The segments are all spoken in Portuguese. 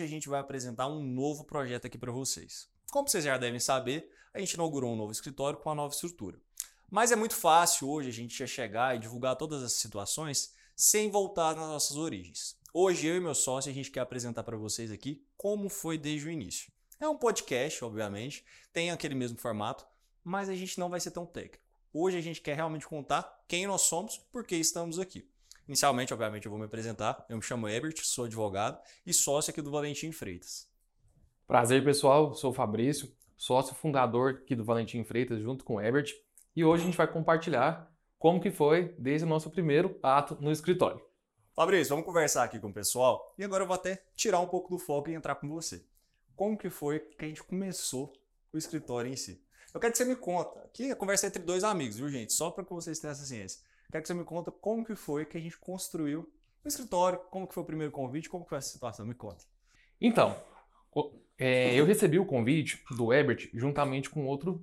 hoje a gente vai apresentar um novo projeto aqui para vocês. Como vocês já devem saber, a gente inaugurou um novo escritório com uma nova estrutura. Mas é muito fácil hoje a gente chegar e divulgar todas as situações sem voltar nas nossas origens. Hoje eu e meu sócio a gente quer apresentar para vocês aqui como foi desde o início. É um podcast, obviamente, tem aquele mesmo formato, mas a gente não vai ser tão técnico. Hoje a gente quer realmente contar quem nós somos, por que estamos aqui. Inicialmente, obviamente, eu vou me apresentar. Eu me chamo Ebert, sou advogado e sócio aqui do Valentim Freitas. Prazer, pessoal. Sou o Fabrício, sócio fundador aqui do Valentim Freitas, junto com o Ebert. E hoje a gente vai compartilhar como que foi desde o nosso primeiro ato no escritório. Fabrício, vamos conversar aqui com o pessoal. E agora eu vou até tirar um pouco do foco e entrar com você. Como que foi que a gente começou o escritório em si? Eu quero que você me conta. Aqui a conversa é entre dois amigos, viu, gente? Só para que vocês tenham essa ciência. Quero que você me conta como que foi que a gente construiu o escritório, como que foi o primeiro convite, como que foi essa situação. Me conta. Então, é, eu recebi o convite do Ebert juntamente com outro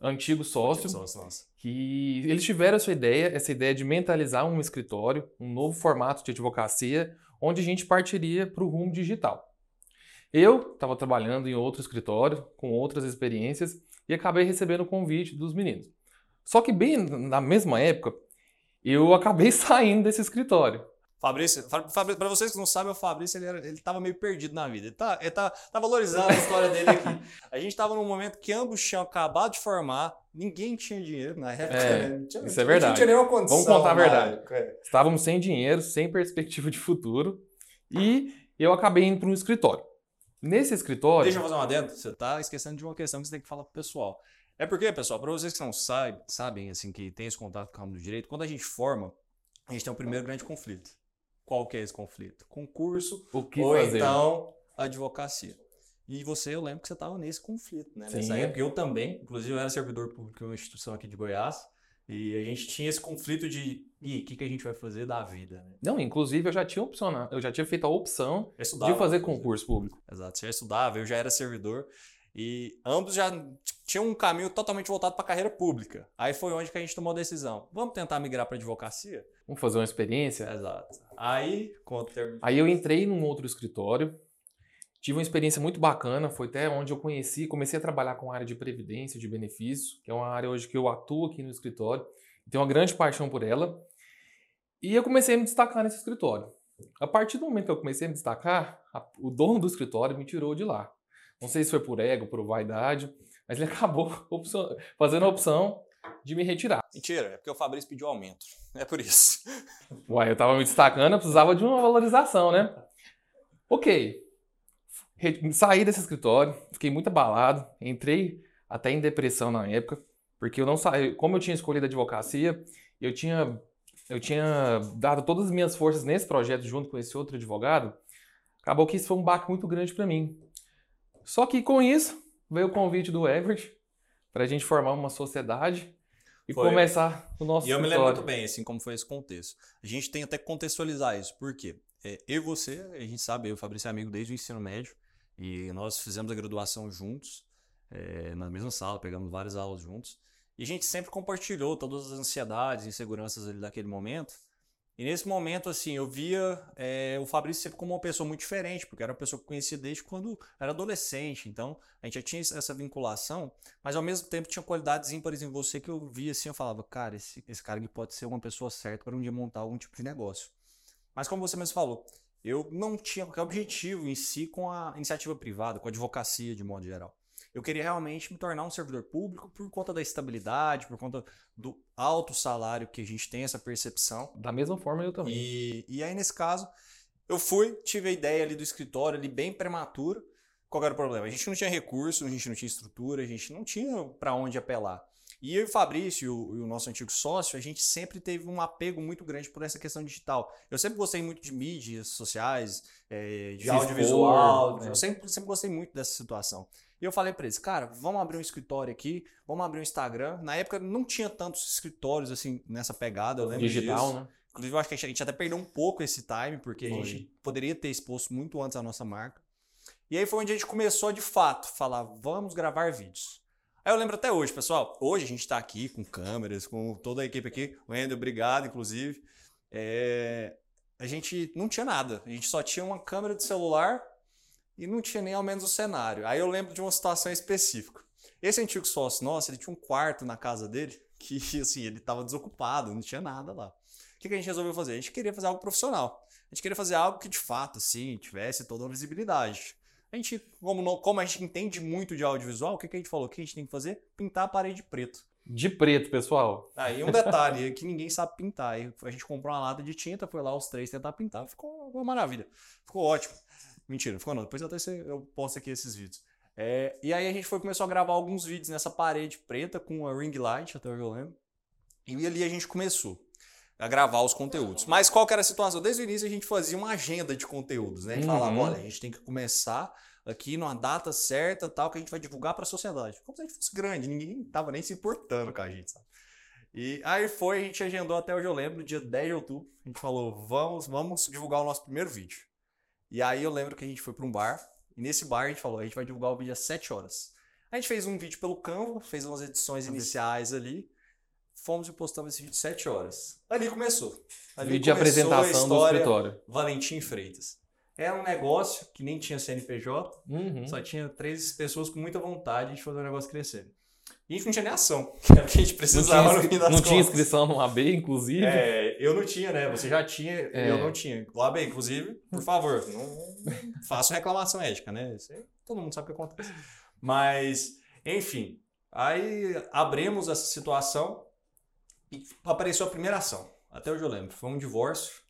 antigo sócio, sócio que eles tiveram essa ideia, essa ideia de mentalizar um escritório, um novo formato de advocacia, onde a gente partiria para o rumo digital. Eu estava trabalhando em outro escritório, com outras experiências, e acabei recebendo o convite dos meninos. Só que bem na mesma época, eu acabei saindo desse escritório. Fabrício, Fabrício para vocês que não sabem, o Fabrício ele, era, ele tava meio perdido na vida. Ele tá, ele tá, tá valorizando a história dele aqui. A gente tava num momento que ambos tinham acabado de formar, ninguém tinha dinheiro na época. É, né? tinha, isso é verdade. Não tinha nenhuma condição. Vamos contar a verdade. É. Estávamos sem dinheiro, sem perspectiva de futuro e eu acabei indo para um escritório. Nesse escritório. Deixa eu fazer uma adendo. Você tá esquecendo de uma questão que você tem que falar pro pessoal. É porque, pessoal, para vocês que não sabem, sabem assim, que tem esse contato com o ramo do direito, quando a gente forma, a gente tem o um primeiro grande conflito. Qual que é esse conflito? Concurso ou fazer? então advocacia. E você, eu lembro que você estava nesse conflito, né? Sim. Nessa época eu também, inclusive eu era servidor público de uma instituição aqui de Goiás, e a gente tinha esse conflito de, e o que, que a gente vai fazer da vida? Né? Não, inclusive eu já tinha opção, eu já tinha feito a opção de fazer concurso público. Exato, você já estudava, eu já era servidor, e ambos já tinham um caminho totalmente voltado para a carreira pública. Aí foi onde que a gente tomou a decisão. Vamos tentar migrar para advocacia? Vamos fazer uma experiência? Exato. Aí, quando terminou... Aí eu entrei num outro escritório, tive uma experiência muito bacana, foi até onde eu conheci, comecei a trabalhar com a área de previdência, de benefício, que é uma área hoje que eu atuo aqui no escritório, tenho uma grande paixão por ela. E eu comecei a me destacar nesse escritório. A partir do momento que eu comecei a me destacar, a, o dono do escritório me tirou de lá. Não sei se foi por ego, por vaidade, mas ele acabou opção, fazendo a opção de me retirar. Mentira, é porque o Fabrício pediu aumento. É por isso. Uai, eu tava me destacando, eu precisava de uma valorização, né? Ok. Saí desse escritório, fiquei muito abalado, entrei até em depressão na época, porque eu não saí, como eu tinha escolhido a advocacia, eu tinha eu tinha dado todas as minhas forças nesse projeto junto com esse outro advogado, acabou que isso foi um baque muito grande para mim. Só que com isso veio o convite do Everett para a gente formar uma sociedade e foi. começar o nosso E eu me lembro muito bem, assim, como foi esse contexto. A gente tem até que contextualizar isso. Por quê? É, eu e você, a gente sabe, eu e o Fabrício é amigo desde o ensino médio e nós fizemos a graduação juntos, é, na mesma sala, pegamos várias aulas juntos. E a gente sempre compartilhou todas as ansiedades e inseguranças ali daquele momento. E nesse momento, assim, eu via é, o Fabrício sempre como uma pessoa muito diferente, porque era uma pessoa que eu conhecia desde quando era adolescente. Então, a gente já tinha essa vinculação, mas ao mesmo tempo tinha qualidades ímpares em você que eu via assim, eu falava, cara, esse, esse cara aqui pode ser uma pessoa certa para um dia montar algum tipo de negócio. Mas como você mesmo falou, eu não tinha qualquer objetivo em si com a iniciativa privada, com a advocacia de modo geral. Eu queria realmente me tornar um servidor público por conta da estabilidade, por conta do alto salário que a gente tem essa percepção. Da mesma forma eu também. E, e aí, nesse caso, eu fui, tive a ideia ali do escritório ali bem prematuro. Qual era o problema? A gente não tinha recurso, a gente não tinha estrutura, a gente não tinha para onde apelar. E eu e o Fabrício, e o, e o, nosso antigo sócio, a gente sempre teve um apego muito grande por essa questão digital. Eu sempre gostei muito de mídias sociais, é, de audiovisual. né? Eu sempre, sempre gostei muito dessa situação. E eu falei para eles, cara, vamos abrir um escritório aqui, vamos abrir um Instagram. Na época não tinha tantos escritórios assim nessa pegada, eu lembro Digital, disso. né? Inclusive, eu acho que a gente até perdeu um pouco esse time, porque a gente poderia ter exposto muito antes a nossa marca. E aí foi onde a gente começou de fato falar, vamos gravar vídeos. Aí eu lembro até hoje, pessoal. Hoje a gente está aqui com câmeras, com toda a equipe aqui. O Ender, obrigado, inclusive. É... A gente não tinha nada. A gente só tinha uma câmera de celular e não tinha nem ao menos o cenário. Aí eu lembro de uma situação específica. Esse antigo sócio nosso, ele tinha um quarto na casa dele que, assim, ele estava desocupado, não tinha nada lá. O que, que a gente resolveu fazer? A gente queria fazer algo profissional. A gente queria fazer algo que, de fato, assim, tivesse toda a visibilidade. A gente, como, não, como a gente entende muito de audiovisual, o que, que a gente falou? O que a gente tem que fazer? Pintar a parede de preto. De preto, pessoal. Aí um detalhe, que ninguém sabe pintar. Aí a gente comprou uma lata de tinta, foi lá os três tentar pintar, ficou uma maravilha. Ficou ótimo. Mentira, não ficou não. Depois até eu posto aqui esses vídeos. É, e aí a gente foi começou a gravar alguns vídeos nessa parede preta com a ring light, até onde eu lembro. E ali a gente começou a gravar os conteúdos. Mas qual que era a situação? Desde o início a gente fazia uma agenda de conteúdos, né? A gente uhum. falava, olha, a gente tem que começar aqui numa data certa, tal, que a gente vai divulgar para a sociedade. Como se a gente fosse grande, ninguém tava nem se importando com a gente, sabe? E aí foi, a gente agendou até hoje eu lembro, no dia 10 de outubro, a gente falou, vamos, vamos divulgar o nosso primeiro vídeo. E aí eu lembro que a gente foi para um bar, e nesse bar a gente falou, a gente vai divulgar o vídeo às 7 horas. A gente fez um vídeo pelo Canva, fez umas edições iniciais ali, fomos e postamos esse vídeo 7 horas. Ali começou. Ali vídeo de apresentação do escritório. Valentim Freitas. Era um negócio que nem tinha CNPJ, uhum. só tinha três pessoas com muita vontade de fazer o negócio crescer. E a gente não tinha nem ação, que era o que a gente precisava não tinha, Não tinha inscrição no AB, inclusive? É, eu não tinha, né? Você já tinha, é. eu não tinha. O AB, inclusive, por favor, não faça reclamação ética, né? Isso aí, todo mundo sabe o que acontece. Mas, enfim, aí abrimos essa situação e apareceu a primeira ação. Até hoje eu lembro. Foi um divórcio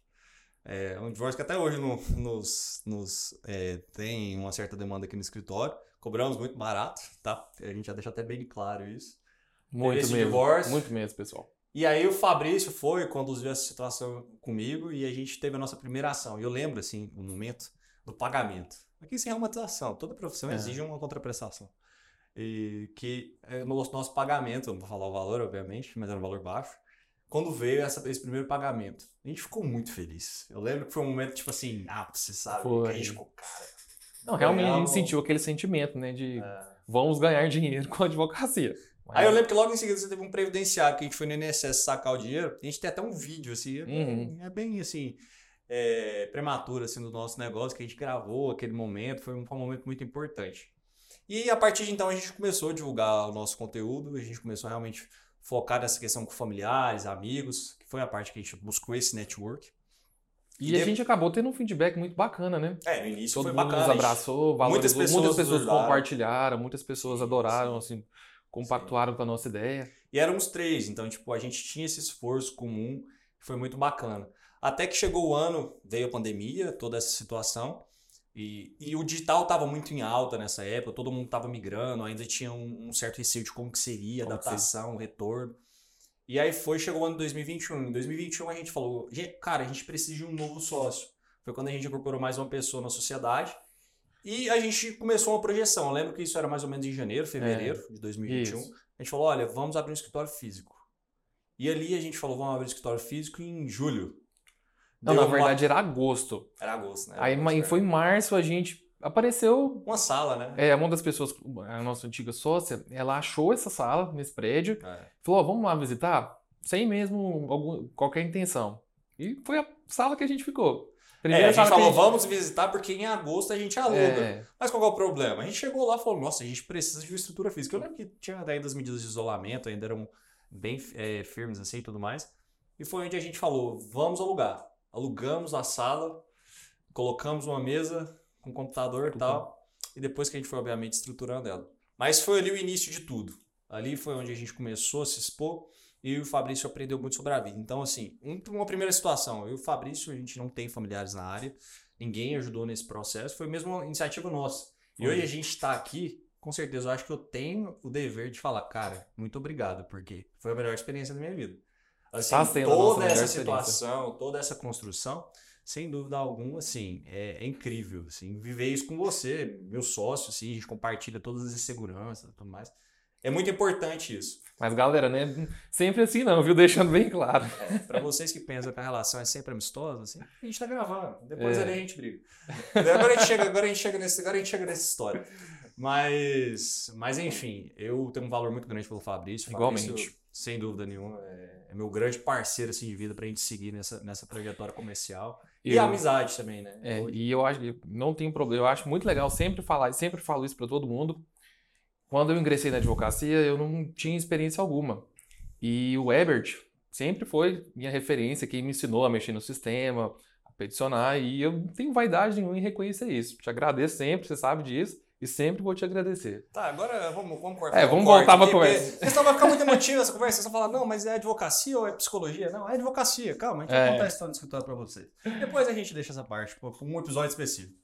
é um divórcio que até hoje no, nos, nos é, tem uma certa demanda aqui no escritório. Cobramos muito barato, tá? A gente já deixa até bem claro isso. Muito mesmo. Divórcio. Muito mesmo, pessoal. E aí o Fabrício foi, conduziu essa situação comigo e a gente teve a nossa primeira ação. E eu lembro, assim, o momento do pagamento. Aqui sem aromatização, toda profissão é. exige uma contraprestação. E que é, no nosso pagamento, não vou falar o valor, obviamente, mas era um valor baixo quando veio essa, esse primeiro pagamento. A gente ficou muito feliz. Eu lembro que foi um momento tipo assim, ah, você sabe, foi. que a gente ficou, cara. Não, realmente a gente sentiu aquele sentimento, né, de é. vamos ganhar dinheiro com a advocacia. Mas... Aí eu lembro que logo em seguida você teve um previdenciário que a gente foi no INSS sacar o dinheiro. A gente tem até um vídeo, assim, é bem, é bem assim, é, prematuro, assim, do nosso negócio, que a gente gravou aquele momento. Foi um, foi um momento muito importante. E a partir de então a gente começou a divulgar o nosso conteúdo, a gente começou realmente focar nessa questão com familiares, amigos, que foi a parte que a gente buscou esse network. E, e a gente acabou tendo um feedback muito bacana, né? É, no início Todo foi mundo bacana. nos abraçou, valorizou, muitas pessoas, muitas pessoas compartilharam, muitas pessoas sim, adoraram, sim. assim, compactuaram sim. com a nossa ideia. E éramos três, então, tipo, a gente tinha esse esforço comum, foi muito bacana. Até que chegou o ano, veio a pandemia, toda essa situação, e, e o digital estava muito em alta nessa época, todo mundo estava migrando, ainda tinha um, um, certo receio de como que seria, como adaptação, seria? retorno. E aí foi, chegou o ano de 2021. Em 2021 a gente falou, cara, a gente precisa de um novo sócio. Foi quando a gente incorporou mais uma pessoa na sociedade. E a gente começou uma projeção. Eu lembro que isso era mais ou menos em janeiro, fevereiro é, de 2021. Isso. A gente falou, olha, vamos abrir um escritório físico. E ali a gente falou, vamos abrir um escritório físico em julho. Não, na verdade uma... era agosto. Era agosto, né? Era Aí agosto, foi em março a gente apareceu. Uma sala, né? É, uma das pessoas, a nossa antiga sócia, ela achou essa sala nesse prédio. É. Falou: oh, vamos lá visitar? Sem mesmo algum, qualquer intenção. E foi a sala que a gente ficou. Primeira é, a gente falou, a gente... vamos visitar porque em agosto a gente aluga. É. Mas qual é o problema? A gente chegou lá e falou, nossa, a gente precisa de uma estrutura física. Eu lembro que tinha ainda as medidas de isolamento, ainda eram bem é, firmes assim e tudo mais. E foi onde a gente falou, vamos alugar alugamos a sala, colocamos uma mesa com computador e tal, e depois que a gente foi, obviamente, estruturando ela. Mas foi ali o início de tudo. Ali foi onde a gente começou a se expor e o Fabrício aprendeu muito sobre a vida. Então, assim, uma primeira situação, eu e o Fabrício, a gente não tem familiares na área, ninguém ajudou nesse processo, foi mesmo uma iniciativa nossa. Foi. E hoje a gente está aqui, com certeza, eu acho que eu tenho o dever de falar, cara, muito obrigado, porque foi a melhor experiência da minha vida. Assim, tá toda essa situação, toda essa construção, sem dúvida alguma, assim, é, é, incrível, assim, viver isso com você, meu sócio, assim, a gente compartilha todas as inseguranças e tudo mais. É muito importante isso. Mas, galera, né? Sempre assim não, viu? Deixando bem claro. É, para vocês que pensam que a relação é sempre amistosa, assim, a gente tá gravando. Depois é. ali a gente briga. Agora a gente chega, agora a gente chega nesse, agora a gente chega nessa história. Mas, mas enfim, eu tenho um valor muito grande pelo Fabrício. Igualmente. Fabrício, sem dúvida nenhuma, é, é meu grande parceiro assim, de vida pra gente seguir nessa, nessa trajetória comercial. E Eu- a amizade também, né? É, e eu acho que não tem problema. Eu acho muito legal sempre falar, sempre falo isso para todo mundo. Quando eu ingressei na advocacia, eu não tinha experiência alguma. E o Ebert sempre foi minha referência, quem me ensinou a mexer no sistema, a peticionar, e eu não tenho vaidade nenhuma em reconhecer isso. Te agradeço sempre, você sabe disso, e sempre vou te agradecer. Tá, agora vamos, vamos cortar. É, vamos voltar pra aqui, conversa. porque Senão vai ficar muito emotivo essa conversa. Você vai falar, não, mas é advocacia ou é psicologia? Não, é advocacia. Calma, a gente vai É. contar a história do escritório pra vocês. Depois a gente deixa essa parte pra um episódio específico.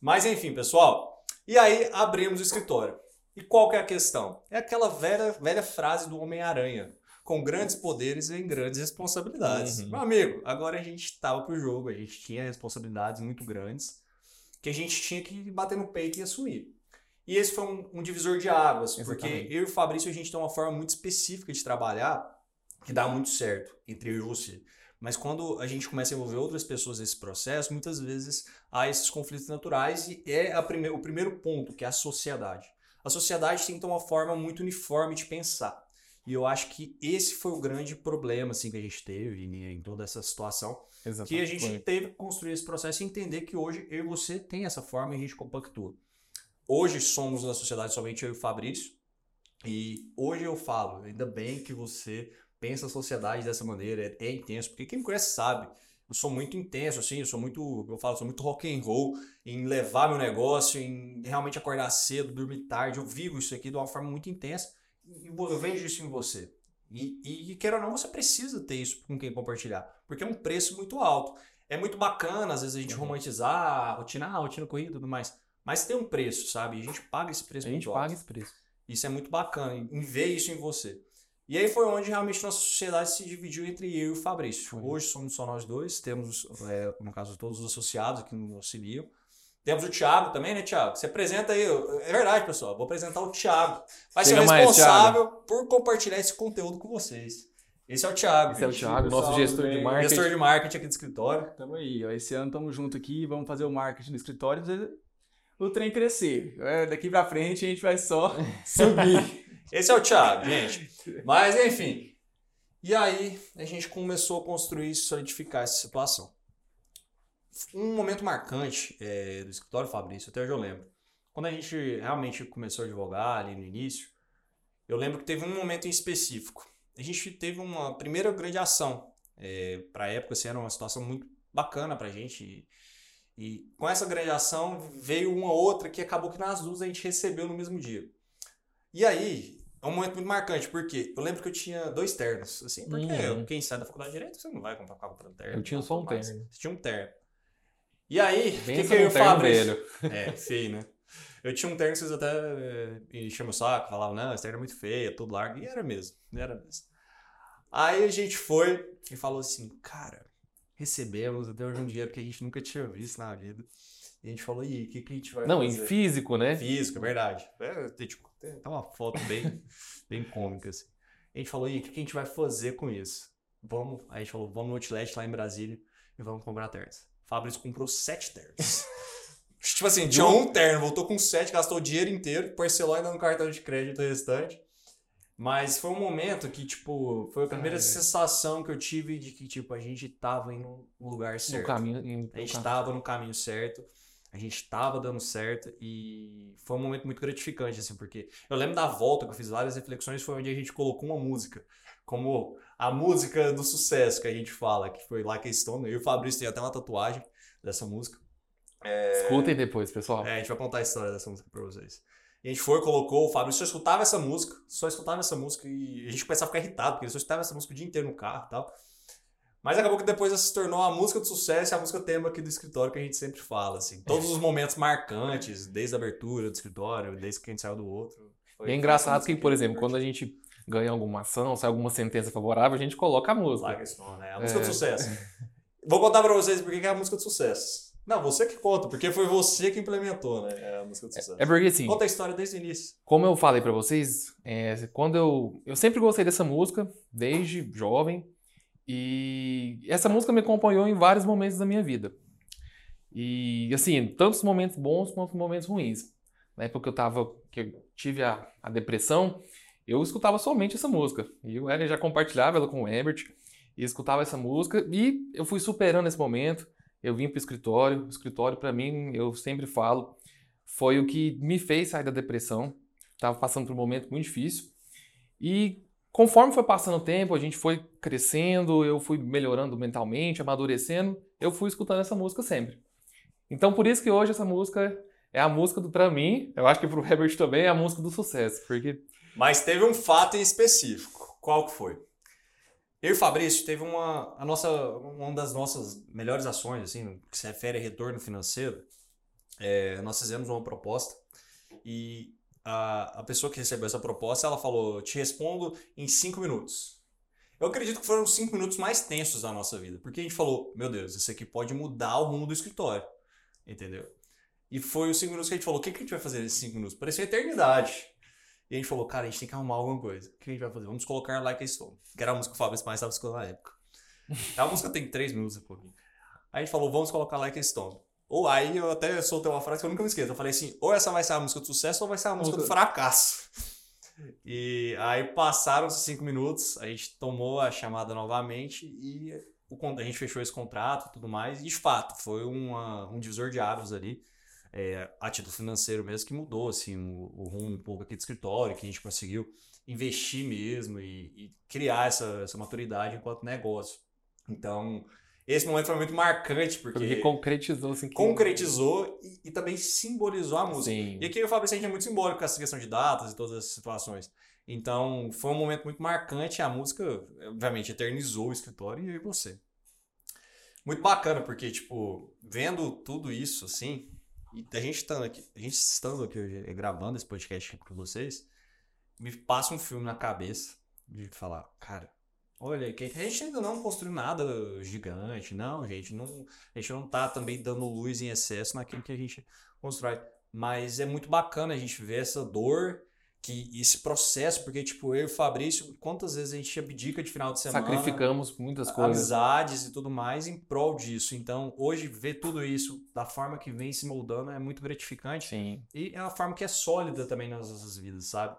Mas enfim, pessoal. E aí abrimos o escritório. E qual que é a questão? É aquela velha, velha frase do Homem-Aranha. Com grandes poderes vem grandes responsabilidades. Uhum. Meu amigo, agora a gente estava pro jogo, a gente tinha responsabilidades muito grandes que a gente tinha que bater no peito e assumir. E esse foi um, um divisor de águas, porque Exatamente. eu e o Fabrício a gente tem uma forma muito específica de trabalhar que dá muito certo entre eu e você. Mas quando a gente começa a envolver outras pessoas nesse processo, muitas vezes há esses conflitos naturais e é prime o primeiro ponto, que é a sociedade. A sociedade tem que ter uma forma muito uniforme de pensar. E eu acho que esse foi o grande problema assim, que a gente teve em, em toda essa situação, que a gente teve que construir esse processo e entender que hoje eu e você tem essa forma e a gente compactua. Hoje somos na sociedade somente eu e o Fabrício. E hoje eu falo, ainda bem que você pensa a sociedade dessa maneira, é, é intenso, porque quem me conhece sabe, eu sou muito intenso, assim, eu sou muito, eu falo, sou muito rock and roll em levar meu negócio, em realmente acordar cedo, dormir tarde, eu vivo isso aqui de uma forma muito intensa e eu vejo isso em você. E, e, queira ou não, você precisa ter isso com quem compartilhar, porque é um preço muito alto. É muito bacana, às vezes, a gente Uhum. romantizar a rotina, ah, rotina corrida e tudo mais. Mas tem um preço, sabe? E a gente paga esse preço A gente muito paga alto. esse preço. Isso é muito bacana, em ver isso em você. E aí foi onde realmente nossa sociedade se dividiu entre eu e o Fabrício. Hoje somos só nós dois, temos, é, no caso, todos os associados que nos auxiliam. Temos o Thiago também, né, Thiago? Você apresenta aí. É verdade, pessoal. Vou apresentar o Thiago. Vai ser Chega o mais, responsável por compartilhar esse conteúdo com vocês. Esse é o Thiago. Esse é o gente. Thiago, nosso pessoal, gestor de marketing. Gestor de marketing aqui do escritório. Tamo aí, ó. Esse ano tamo junto aqui, vamos fazer o marketing do escritório, o trem crescer. É, daqui pra frente a gente vai só subir. Esse é o Thiago, gente. Mas, enfim. E aí, a gente começou a construir e solidificar essa situação. Um momento marcante é, do escritório, Fabrício, até hoje eu lembro. Quando a gente realmente começou a advogar ali no início, eu lembro que teve um momento em específico. A gente teve uma primeira grande ação. É, para a época, assim, era uma situação muito bacana pra gente. E, e com essa grande ação veio uma outra que acabou que nas duas a gente recebeu no mesmo dia. E aí, é um momento muito marcante, porque eu lembro que eu tinha dois ternos, assim, porque Uhum. quem sai da faculdade de Direito, você não vai comprar ficar comprando terno. Eu tinha não, só um terno. Você tinha um terno. E aí, o que, que eu num o terno Fabrício... velho. É, feio, né? Eu tinha um terno que vocês até eh, me chamam o saco, falavam, não, esse terno é muito feio, é tudo largo. E era mesmo, era mesmo. Aí a gente foi e falou assim, cara, recebemos até hoje um dinheiro que a gente nunca tinha visto na vida. E a gente falou, e o que, que a gente vai Não, em fazer? físico, né? Físico, é verdade. É, tem, tipo, tem uma foto bem, bem cômica, assim. A gente falou, e o que, que a gente vai fazer com isso? Vamos, aí a gente falou, vamos no Outlet lá em Brasília e vamos comprar ternos. Fabrício comprou sete ternos. tipo assim, tinha um terno, voltou com sete, gastou o dinheiro inteiro, parcelou ainda no cartão de crédito o restante. Mas foi um momento que, tipo, foi a primeira Ah, é. sensação que eu tive de que, tipo, a gente tava indo no lugar certo. No caminho. em- A gente no estava no caminho certo, a gente estava dando certo e foi um momento muito gratificante, assim, porque eu lembro da volta que eu fiz várias reflexões, foi onde a gente colocou uma música, como a música do sucesso que a gente fala, que foi lá que Stone, eu e o Fabrício tem até uma tatuagem dessa música. Escutem depois, pessoal. É, a gente vai contar a história dessa música pra vocês. E a gente foi, colocou, o Fábio só escutava essa música, só escutava essa música e a gente começava a ficar irritado, porque ele só escutava essa música o dia inteiro no carro e tal. Mas acabou que depois ela se tornou a música do sucesso e a música tema aqui do escritório que a gente sempre fala, assim. Todos os momentos marcantes, desde a abertura do escritório, desde que a gente saiu do outro. foi- E é engraçado que, por exemplo, quando a gente ganha alguma ação, sai alguma sentença favorável, a gente coloca a música. Like a Stone, né? A música É. do sucesso. Vou contar pra vocês porque que é a música do sucesso. Não, você que conta, porque foi você que implementou, né? É a música do sucesso. É porque assim, Conta a história desde o início. como eu falei pra vocês, é, quando eu eu sempre gostei dessa música desde jovem e essa música me acompanhou em vários momentos da minha vida. E assim, tantos momentos bons quanto momentos ruins. na época que eu tava, que eu tive a, a depressão, eu escutava somente essa música. E o Ellen já compartilhava ela com o Herbert, e escutava essa música, e eu fui superando esse momento. Eu vim pro escritório. O escritório, para mim, eu sempre falo, foi o que me fez sair da depressão. Tava passando por um momento muito difícil. E conforme foi passando o tempo, a gente foi crescendo, eu fui melhorando mentalmente, amadurecendo, eu fui escutando essa música sempre. Então, por isso que hoje essa música é a música do, mim, eu acho que pro Herbert também é a música do sucesso, porque... Mas teve um fato em específico. Qual que foi? Eu e Fabrício teve uma, a nossa, uma das nossas melhores ações, assim, que se refere a retorno financeiro. É, nós fizemos uma proposta e a, a pessoa que recebeu essa proposta, ela falou, te respondo em cinco minutos. Eu acredito que foram os cinco minutos mais tensos da nossa vida, porque a gente falou, meu Deus, isso aqui pode mudar o rumo do escritório, entendeu? E foi os cinco minutos que a gente falou, o que, que a gente vai fazer nesses cinco minutos? Parecia eternidade. E a gente falou, cara, a gente tem que arrumar alguma coisa. O que a gente vai fazer? Vamos colocar Like a Stone, que era a música que o Fabrício mais estava escutando na época. A música tem três minutos e pouquinho. Aí a gente falou, vamos colocar Like a Stone. Ou aí eu até soltei uma frase que eu nunca me esqueço. Eu falei assim, ou essa vai ser a música do sucesso ou vai ser a música do fracasso. E aí passaram os cinco minutos, a gente tomou a chamada novamente e a gente fechou esse contrato e tudo mais. E de fato, foi uma, um divisor de águas ali é, a título financeiro mesmo, que mudou assim, o, o rumo um pouco aqui do escritório, que a gente conseguiu investir mesmo e, e criar essa, essa maturidade enquanto negócio. Então, esse momento foi muito marcante, porque. Porque concretizou, assim. Concretizou e, e, também simbolizou a música. Sim. E aqui o Fabrício é muito simbólico com essa questão de datas e todas essas situações. Então, foi um momento muito marcante. A música, obviamente, eternizou o escritório e eu e você. Muito bacana, porque, tipo, vendo tudo isso, assim, e a gente estando aqui, a gente estando aqui hoje, gravando esse podcast aqui com vocês, me passa um filme na cabeça de falar, cara, olha, a gente ainda não construiu nada gigante, não, gente, não, a gente não tá também dando luz em excesso naquilo que a gente constrói. Mas é muito bacana a gente ver essa dor que esse processo, porque, tipo, eu e o Fabrício, quantas vezes a gente abdica de final de semana. Sacrificamos muitas coisas. Amizades e tudo mais em prol disso. Então, hoje, ver tudo isso da forma que vem se moldando é muito gratificante. Sim. E é uma forma que é sólida também nas nossas vidas, sabe?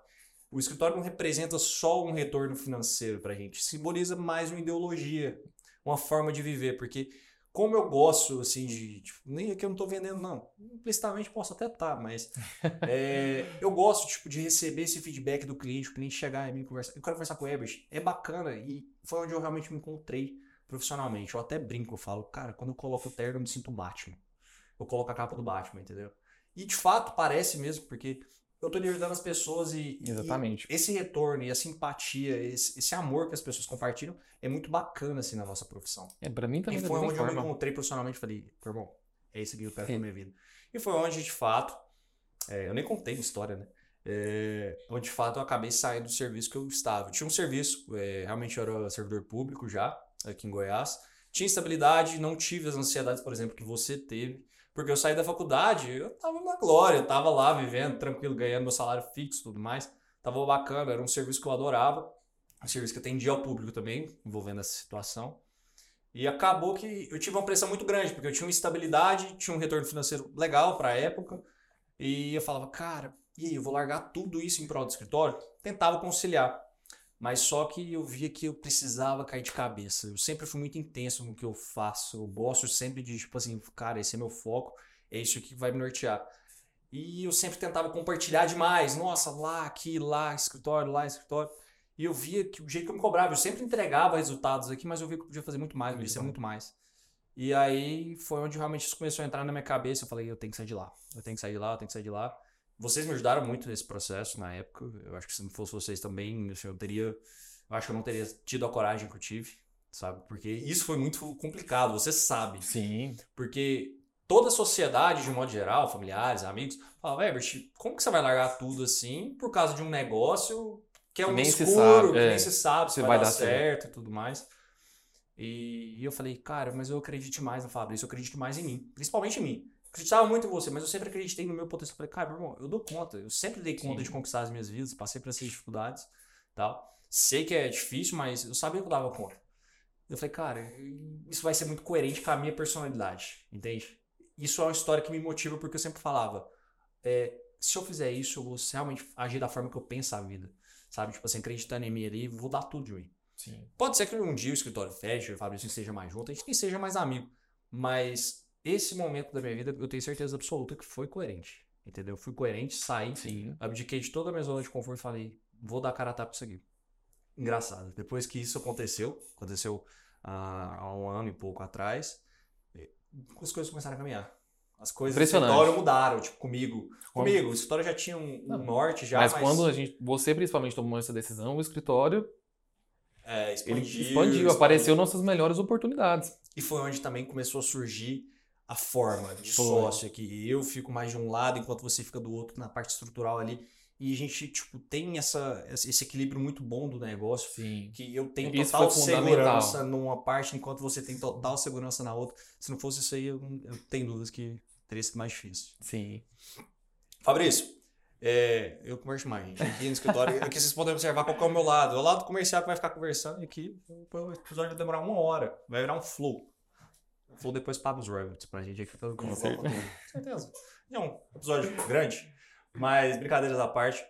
O escritório não representa só um retorno financeiro pra gente, simboliza mais uma ideologia, uma forma de viver, porque como eu gosto, assim, de. Tipo, nem aqui eu não tô vendendo, não. Implicitamente posso até estar, tá, mas. é, eu gosto, tipo, de receber esse feedback do cliente, o cliente chegar e conversar. Eu quero conversar com o Ebert. É bacana e foi onde eu realmente me encontrei profissionalmente. Eu até brinco, eu falo, cara, quando eu coloco o terno, eu me sinto Batman. Eu coloco a capa do Batman, entendeu? E de fato parece mesmo, porque eu tô ajudando as pessoas e, Exatamente. E esse retorno e essa empatia, esse, esse, amor que as pessoas compartilham é muito bacana assim na nossa profissão. É, para mim também. E foi onde forma. eu me encontrei profissionalmente falei, irmão, é isso que eu quero é. pra minha vida. E foi onde, de fato, é, eu nem contei a história, né? É, onde de fato eu acabei saindo do serviço que eu estava. Eu tinha um serviço, é, realmente eu era servidor público já, aqui em Goiás. Tinha estabilidade, não tive as ansiedades, por exemplo, que você teve. Porque eu saí da faculdade, eu tava na glória, eu tava lá vivendo tranquilo, ganhando meu salário fixo e tudo mais. Tava bacana, era um serviço que eu adorava. Um serviço que atendia ao público também, envolvendo essa situação. E acabou que eu tive uma pressão muito grande, porque eu tinha uma estabilidade, tinha um retorno financeiro legal para a época. E eu falava, cara, e aí, eu vou largar tudo isso em prol do escritório? Tentava conciliar. Mas só que eu via que eu precisava cair de cabeça. Eu sempre fui muito intenso no que eu faço. Eu gosto sempre de, tipo assim, cara, esse é meu foco, é isso que vai me nortear. E eu sempre tentava compartilhar demais. Nossa, lá, aqui, lá, escritório, lá, escritório. E eu via que o jeito que eu me cobrava, eu sempre entregava resultados aqui, mas eu via que eu podia fazer muito mais, merecia muito mais. E aí foi onde realmente isso começou a entrar na minha cabeça. Eu falei, eu tenho que sair de lá. Eu tenho que sair de lá, eu tenho que sair de lá. Vocês me ajudaram muito nesse processo na época. Eu acho que se não fosse vocês também, assim, eu teria. Eu acho que eu não teria tido a coragem que eu tive, sabe? Porque isso foi muito complicado, você sabe. Sim. Porque toda a sociedade, de um modo geral, familiares, amigos, fala, Herbert, como que você vai largar tudo assim por causa de um negócio que é um nem escuro, sabe, que é. nem se sabe se, se vai, vai, dar, dar certo, certo e tudo mais. E, e eu falei, cara, mas eu acredito mais no Fabrício, eu acredito mais em mim, principalmente em mim acreditava muito em você, mas eu sempre acreditei no meu potencial. Falei, cara, meu irmão, eu dou conta. Eu sempre dei conta Sim. de conquistar as minhas vidas, passei por essas dificuldades tal. Sei que é difícil, mas eu sabia que eu dava conta. Eu falei, cara, isso vai ser muito coerente com a minha personalidade, entende? Isso é uma história que me motiva porque eu sempre falava, é, se eu fizer isso, eu vou realmente agir da forma que eu penso a vida. Sabe? Tipo assim, acreditando em mim ali, vou dar tudo de mim. Sim. Pode ser que um dia o escritório feche, o Fabrício esteja mais junto, a gente nem seja mais amigo. Mas esse momento da minha vida, eu tenho certeza absoluta que foi coerente. Entendeu? Fui coerente, saí, Sim. abdiquei de toda a minha zona de conforto e falei, vou dar cara a tapa isso aqui. Engraçado. Depois que isso aconteceu, aconteceu ah, há um ano e pouco atrás, eh, as coisas começaram a caminhar. As coisas escritório mudaram, tipo, comigo. Comigo, o escritório já tinha um, um norte já, mas, mas, quando a gente, você principalmente tomou essa decisão, o escritório é, ele expandiu, expandiu, apareceu nossas melhores oportunidades. E foi onde também começou a surgir a forma de Foi. sócio aqui. Eu fico mais de um lado enquanto você fica do outro na parte estrutural ali. E a gente, tipo, tem essa, esse equilíbrio muito bom do negócio. Sim. Que eu tenho Isso total segurança numa parte, enquanto você tem total segurança na outra. Se não fosse isso aí, eu, eu tenho dúvidas que teria sido mais difícil. Sim. Fabrício, é, eu converso mais, gente. Aqui no escritório, aqui vocês podem observar qual é o meu lado. É o lado comercial que vai ficar conversando e aqui o episódio vai demorar uma hora. Vai virar um flow. Flow depois paga os royalties pra gente aqui pelo Com certeza. É um episódio grande. Mas, brincadeiras à parte,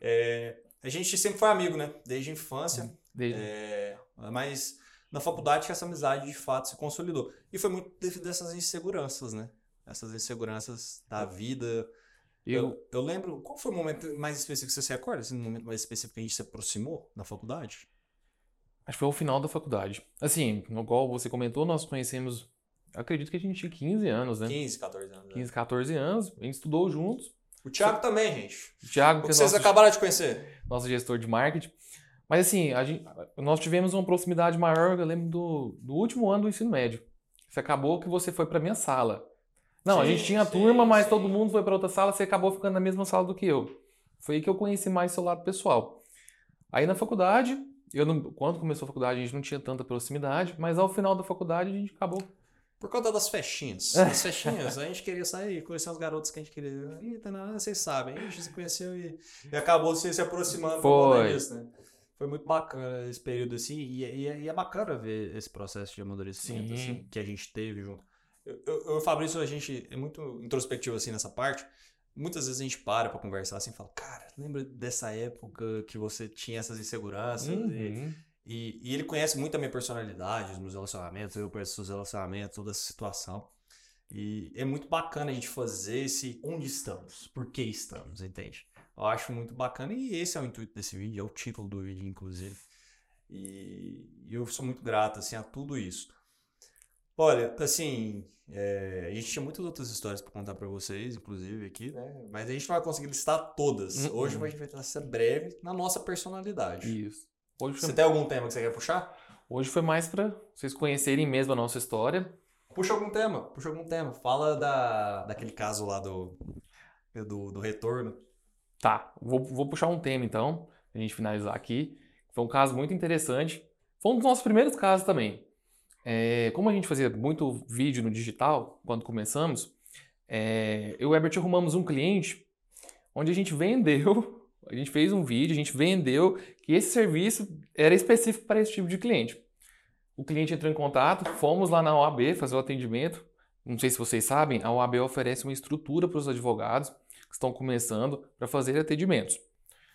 é, a gente sempre foi amigo, né? Desde a infância. Desde- É, mas na faculdade que essa amizade de fato se consolidou. E foi muito devido dessas inseguranças, né? Essas inseguranças da vida. eu, Eu, eu lembro, qual foi o momento mais específico que você se recorda? Assim, no momento mais específico que a gente se aproximou na faculdade? Acho que foi o final da faculdade. Assim, igual você comentou, nós conhecemos, acredito que a gente tinha 15 anos, né? 15, 14 anos. né? 15, 14 anos, a gente estudou juntos. O Thiago também, gente. O Thiago, que é vocês nosso, acabaram de conhecer. nosso gestor de marketing. Mas assim, a gente, nós tivemos uma proximidade maior, eu lembro do, do último ano do ensino médio. Você acabou que você foi pra minha sala. Não, a Sim, gente tinha sim, turma, mas sim. todo mundo foi pra outra sala, você acabou ficando na mesma sala do que eu. Foi aí que eu conheci mais seu lado pessoal. Aí na faculdade, eu não, quando começou a faculdade a gente não tinha tanta proximidade, mas ao final da faculdade a gente acabou. Por conta das festinhas. As festinhas, a gente queria sair, conhecer os garotos que a gente queria. Eita, não, vocês sabem. A gente se conheceu e, e acabou se, se aproximando Foi. disso, né? Foi muito bacana esse período assim, e, é- e e é bacana ver esse processo de amadurecimento Sim. assim, que a gente teve junto. Eu, eu, eu Fabrício, a gente é muito introspectivo assim nessa parte. Muitas vezes a gente para pra conversar assim e fala, cara, lembra dessa época que você tinha essas inseguranças? E, Uhum. e, e ele conhece muito a minha personalidade, os meus relacionamentos, eu conheço os relacionamentos, toda essa situação. E é muito bacana a gente fazer esse onde estamos, por que estamos, entende? Eu acho muito bacana e esse é o intuito desse vídeo, é o título do vídeo, inclusive. E eu sou muito grato, assim, a tudo isso. Olha, assim, é, a gente tinha muitas outras histórias para contar para vocês, inclusive aqui, né? Mas a gente não vai conseguir listar todas. Uhum. Hoje a gente vai ser breve na nossa personalidade. Isso. Hoje Você foi, tem algum tema que você quer puxar? hoje foi mais pra vocês conhecerem mesmo a nossa história. Puxa algum tema, puxa algum tema. Fala da, daquele caso lá do, do, do retorno. Tá, vou, vou puxar um tema então, pra gente finalizar aqui. Foi um caso muito interessante. Foi um dos nossos primeiros casos também. É, como a gente fazia muito vídeo no digital, quando começamos, é, eu e o Herbert arrumamos um cliente onde a gente vendeu, a gente fez um vídeo, a gente vendeu que esse serviço era específico para esse tipo de cliente. O cliente entrou em contato, fomos lá na OAB fazer o atendimento. Não sei se vocês sabem, a OAB oferece uma estrutura para os advogados que estão começando para fazer atendimentos.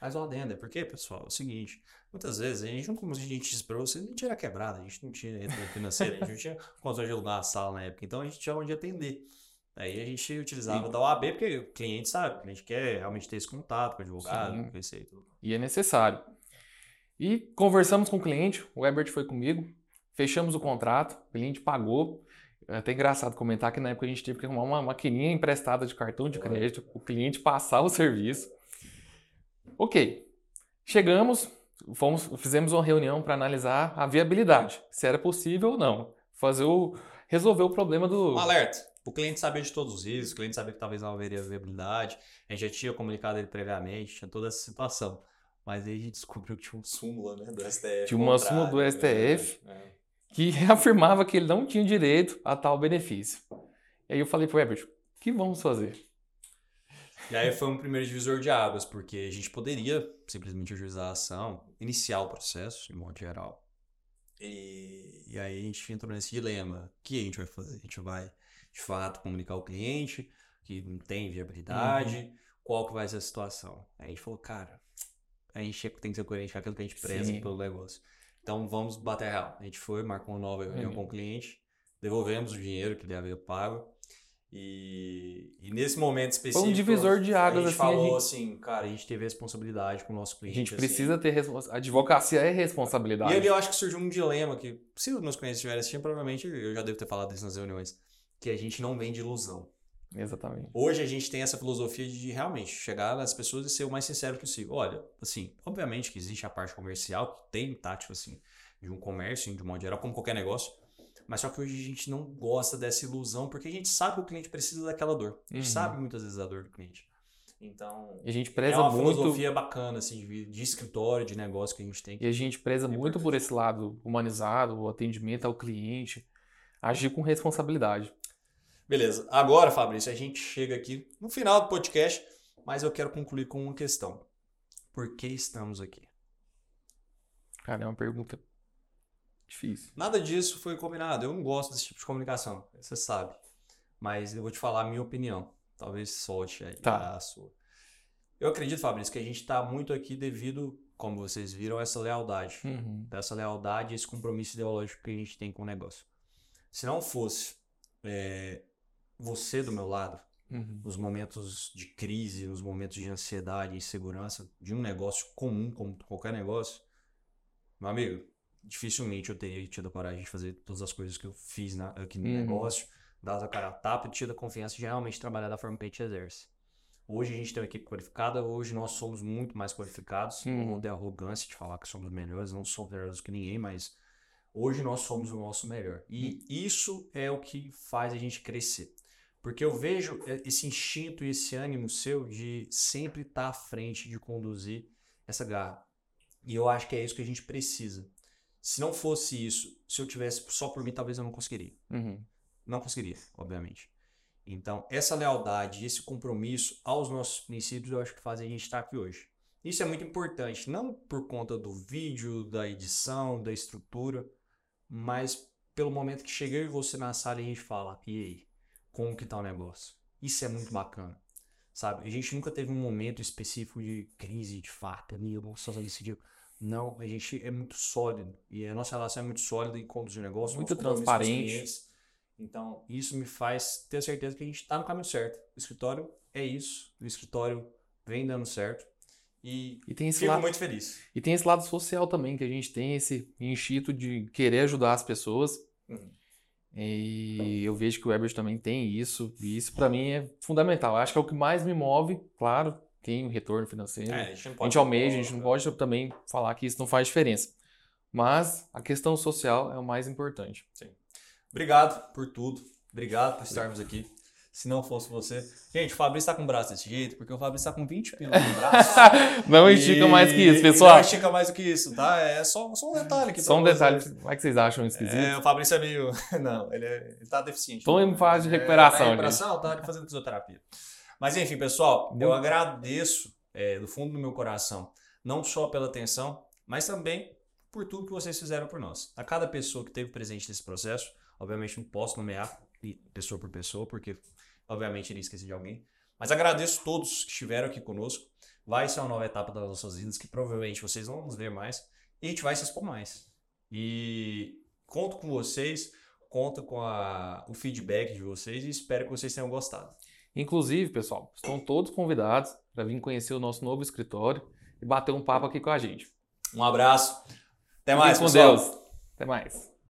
Mas o adendo é porque, pessoal, é o seguinte, muitas vezes a gente não, como a gente disse pra vocês, a gente era quebrada, a gente não tinha retorno financeiro, a gente não tinha condições de alugar a sala na época, então a gente tinha onde atender. Aí a gente utilizava Sim. da OAB, porque o cliente sabe, o cliente quer realmente ter esse contato com o advogado, Sim. com aí tudo. E é necessário. E conversamos com o cliente, o Herbert foi comigo, fechamos o contrato, o cliente pagou. É até engraçado comentar que na época a gente teve que arrumar uma maquininha emprestada de cartão de crédito, o cliente passar o serviço. Ok. Chegamos, fomos, fizemos uma reunião para analisar a viabilidade, se era possível ou não. Fazer o, resolver o problema do. Um alerta. O cliente sabia de todos os riscos, o cliente sabia que talvez não haveria viabilidade, a gente já tinha comunicado ele previamente, tinha toda essa situação. Mas aí a gente descobriu que tinha um súmula, né, do STF. Tinha uma súmula do STF. é, é. que afirmava que ele não tinha direito a tal benefício. E aí eu falei pro Herbert, o que vamos fazer? E aí foi um primeiro divisor de águas, porque a gente poderia simplesmente ajuizar a ação, iniciar o processo, de modo geral. E, e aí a gente entrou nesse dilema. O que a gente vai fazer? A gente vai, de fato, comunicar ao cliente que não tem viabilidade, qual que vai ser a situação. Aí a gente falou, cara, a gente tem que ser coerente com aquilo que a gente preza Sim. pelo negócio. Então vamos bater real. A gente foi, marcou uma nova reunião Uhum. com o cliente, devolvemos o dinheiro que ele havia pago. E, e nesse momento específico. divisor de águas, A gente assim, a falou gente- assim, cara, a gente teve responsabilidade com o nosso A cliente. gente assim. precisa ter responsabilidade. Advocacia é responsabilidade. E ali eu acho que surgiu um dilema que, se os meus clientes estiverem assistindo, provavelmente eu já devo ter falado isso nas reuniões, que a gente não vende ilusão. Exatamente. Hoje a gente tem essa filosofia de realmente chegar nas pessoas e ser o mais sincero possível. Olha, assim, obviamente que existe a parte comercial, que tem tático, assim, de um comércio, de um modo geral, como qualquer negócio, mas só que hoje a gente não gosta dessa ilusão, porque a gente sabe que o cliente precisa daquela dor. A gente Uhum. sabe muitas vezes a dor do cliente. Então, E a gente é preza uma muito. filosofia bacana, assim, de, de escritório, de negócio que a gente tem. E a gente preza É muito por esse lado humanizado, o atendimento ao cliente, agir com responsabilidade. Beleza. Agora, Fabrício, a gente chega aqui no final do podcast, mas eu quero concluir com uma questão. Por que estamos aqui? Cara, é uma pergunta difícil. Nada disso foi combinado. Eu não gosto desse tipo de comunicação, você sabe. Mas eu vou te falar a minha opinião. Talvez solte aí Tá. a sua. Eu acredito, Fabrício, que a gente está muito aqui devido, como vocês viram, a essa lealdade. Uhum. Essa lealdade e esse compromisso ideológico que a gente tem com o negócio. Se não fosse é, você do meu lado, Uhum. nos momentos de crise, nos momentos de ansiedade e insegurança de um negócio comum, como qualquer negócio, meu amigo, dificilmente eu teria tido a coragem de fazer todas as coisas que eu fiz na- aqui no Uhum. negócio, dado a cara a tapa e tido a confiança de realmente trabalhar da forma que a gente exerce. Hoje a gente tem uma equipe qualificada, hoje nós somos muito mais qualificados. Não Uhum. vou ter arrogância de falar que somos melhores, não somos melhores que ninguém, mas hoje nós somos o nosso melhor. E isso é o que faz a gente crescer. Porque eu vejo eh, esse instinto e esse ânimo seu de sempre estar à frente, de conduzir essa garra. E eu acho que é isso que a gente precisa. Se não fosse isso, se eu tivesse só por mim, talvez eu não conseguiria. Uhum. Não conseguiria, obviamente. Então, essa lealdade, esse compromisso aos nossos princípios, eu acho que fazem a gente estar aqui hoje. Isso é muito importante, não por conta do vídeo, da edição, da estrutura, mas pelo momento que e você na sala e a gente fala, e aí, como que tá o negócio? Isso é muito bacana, sabe? A gente nunca teve um momento específico de crise, de faca, ali, eu só decidiu. Não, a gente é muito sólido e a nossa relação é muito sólida em conduzir o negócio. Muito transparente. Então, isso me faz ter certeza que a gente está no caminho certo. O escritório é isso, o escritório vem dando certo e E tem esse fico lado. muito feliz. E tem esse lado social também, que a gente tem esse instinto de querer ajudar as pessoas. Uhum. E eu vejo que o Weber também tem isso, e isso pra mim é fundamental. Eu acho que é o que mais me move, claro, tem um retorno financeiro. É, a gente não a pode gente almeja, a gente não pode também falar que isso não faz diferença. Mas a questão social é o mais importante. Obrigado por tudo. Obrigado por estarmos aqui. Se não fosse você. Gente, o Fabrício tá com o braço desse jeito, porque o Fabrício tá com 20 pilas no braço. não estica mais que isso, E- pessoal. Não estica mais do que isso, tá? É só, só um detalhe aqui. Só um detalhe, vocês. como é que vocês acham esquisito? É, o Fabrício é meio. Não, ele, é... ele tá deficiente. Tô em fase de É, recuperação, tá em gente. recuperação, tá fazendo fisioterapia. Mas enfim, pessoal, eu Muito- agradeço é, do fundo do meu coração, não só pela atenção, mas também por tudo que vocês fizeram por nós. A cada pessoa que esteve presente nesse processo, obviamente não posso nomear pessoa por pessoa, porque obviamente iria esquecer de alguém. Mas agradeço todos que estiveram aqui conosco. Vai ser uma nova etapa das nossas vidas que provavelmente vocês vão nos ver mais e a gente vai se expor mais. E conto com vocês, conto com a- o feedback de vocês e espero que vocês tenham gostado. Inclusive, pessoal, estão todos convidados para vir conhecer o nosso novo escritório e bater um papo aqui com a gente. Um abraço. Até Fiquem mais, com pessoal. Deus. Até mais.